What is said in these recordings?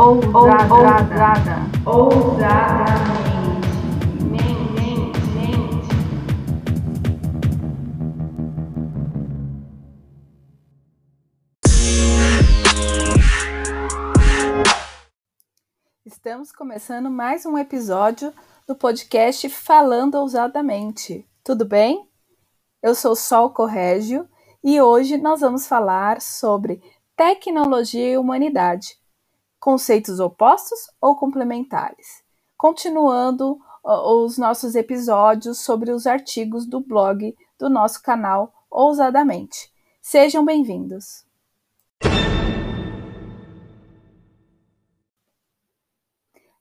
ousada, ousada, ousadamente, mente, mente. Estamos começando mais um episódio do podcast Falando Ousadamente. Tudo bem? Eu sou Sol Corrégio e hoje nós vamos falar sobre tecnologia e humanidade, conceitos opostos ou complementares. Continuando os nossos episódios sobre os artigos do blog do nosso canal Ousadamente. Sejam bem-vindos.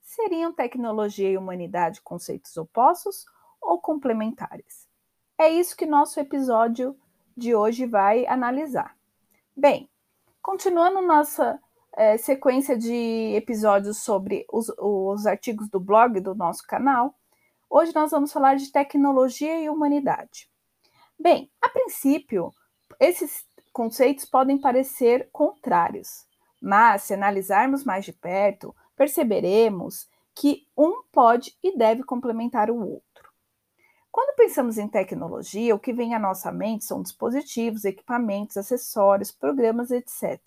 Seriam tecnologia e humanidade conceitos opostos ou complementares? É isso que nosso episódio de hoje vai analisar. Bem, continuando nossa é, sequência de episódios sobre os, os artigos do blog do nosso canal, hoje nós vamos falar de tecnologia e humanidade. Bem, a princípio, esses conceitos podem parecer contrários, mas se analisarmos mais de perto, perceberemos que um pode e deve complementar o outro. Quando pensamos em tecnologia, o que vem à nossa mente são dispositivos, equipamentos, acessórios, programas, etc.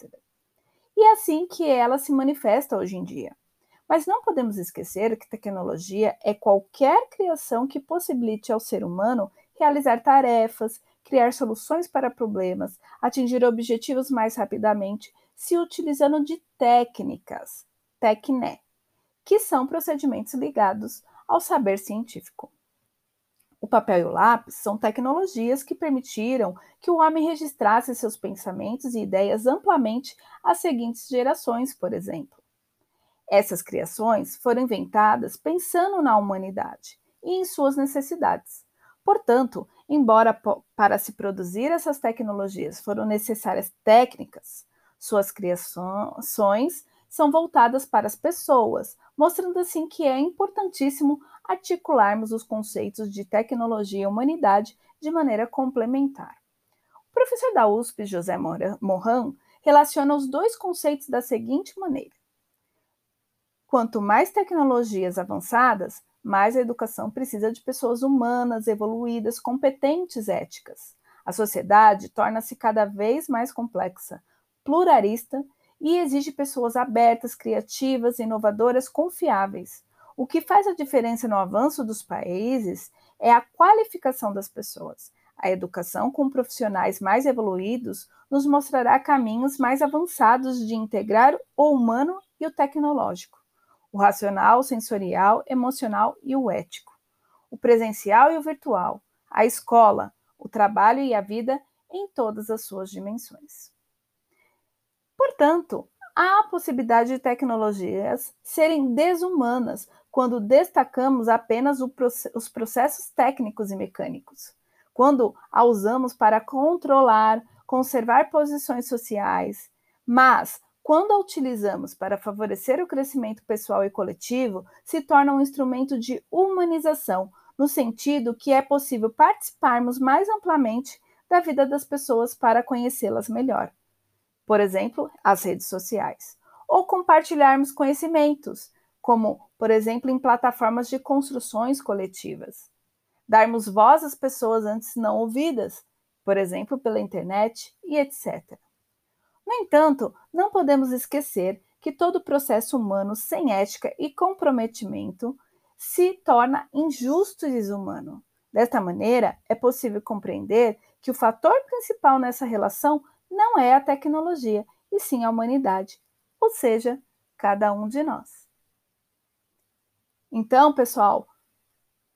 E é assim que ela se manifesta hoje em dia. Mas não podemos esquecer que tecnologia é qualquer criação que possibilite ao ser humano realizar tarefas, criar soluções para problemas, atingir objetivos mais rapidamente, se utilizando de técnicas, tecné, que são procedimentos ligados ao saber científico. Papel e o lápis são tecnologias que permitiram que o homem registrasse seus pensamentos e ideias amplamente às seguintes gerações, por exemplo. Essas criações foram inventadas pensando na humanidade e em suas necessidades. Portanto, embora para se produzir essas tecnologias foram necessárias técnicas, suas criações são voltadas para as pessoas, mostrando assim que é importantíssimo articularmos os conceitos de tecnologia e humanidade de maneira complementar. O professor da USP, José Moran, relaciona os dois conceitos da seguinte maneira: quanto mais tecnologias avançadas, mais a educação precisa de pessoas humanas, evoluídas, competentes, éticas. A sociedade torna-se cada vez mais complexa, pluralista e exige pessoas abertas, criativas, inovadoras, confiáveis. O que faz a diferença no avanço dos países é a qualificação das pessoas. A educação com profissionais mais evoluídos nos mostrará caminhos mais avançados de integrar o humano e o tecnológico, o racional, o sensorial, emocional e o ético, o presencial e o virtual, a escola, o trabalho e a vida em todas as suas dimensões. Portanto, há a possibilidade de tecnologias serem desumanas quando destacamos apenas os processos técnicos e mecânicos, quando a usamos para controlar, conservar posições sociais, mas quando a utilizamos para favorecer o crescimento pessoal e coletivo, se torna um instrumento de humanização, no sentido que é possível participarmos mais amplamente da vida das pessoas para conhecê-las melhor por exemplo, as redes sociais, ou compartilharmos conhecimentos, como, por exemplo, em plataformas de construções coletivas. Darmos voz às pessoas antes não ouvidas, por exemplo, pela internet e etc. No entanto, não podemos esquecer que todo processo humano sem ética e comprometimento se torna injusto e desumano. Desta maneira, é possível compreender que o fator principal nessa relação não é a tecnologia, e sim a humanidade, ou seja, cada um de nós. Então, pessoal,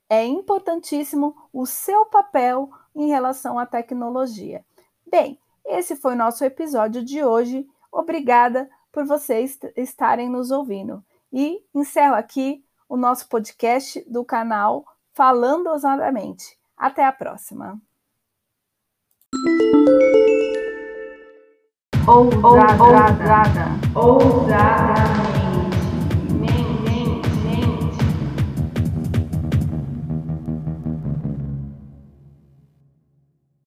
é importantíssimo o seu papel em relação à tecnologia. Bem, esse foi o nosso episódio de hoje. Obrigada por vocês estarem nos ouvindo. E encerro aqui o nosso podcast do canal Falando Ousadamente. Até a próxima! Ousada, ousada, ousadamente.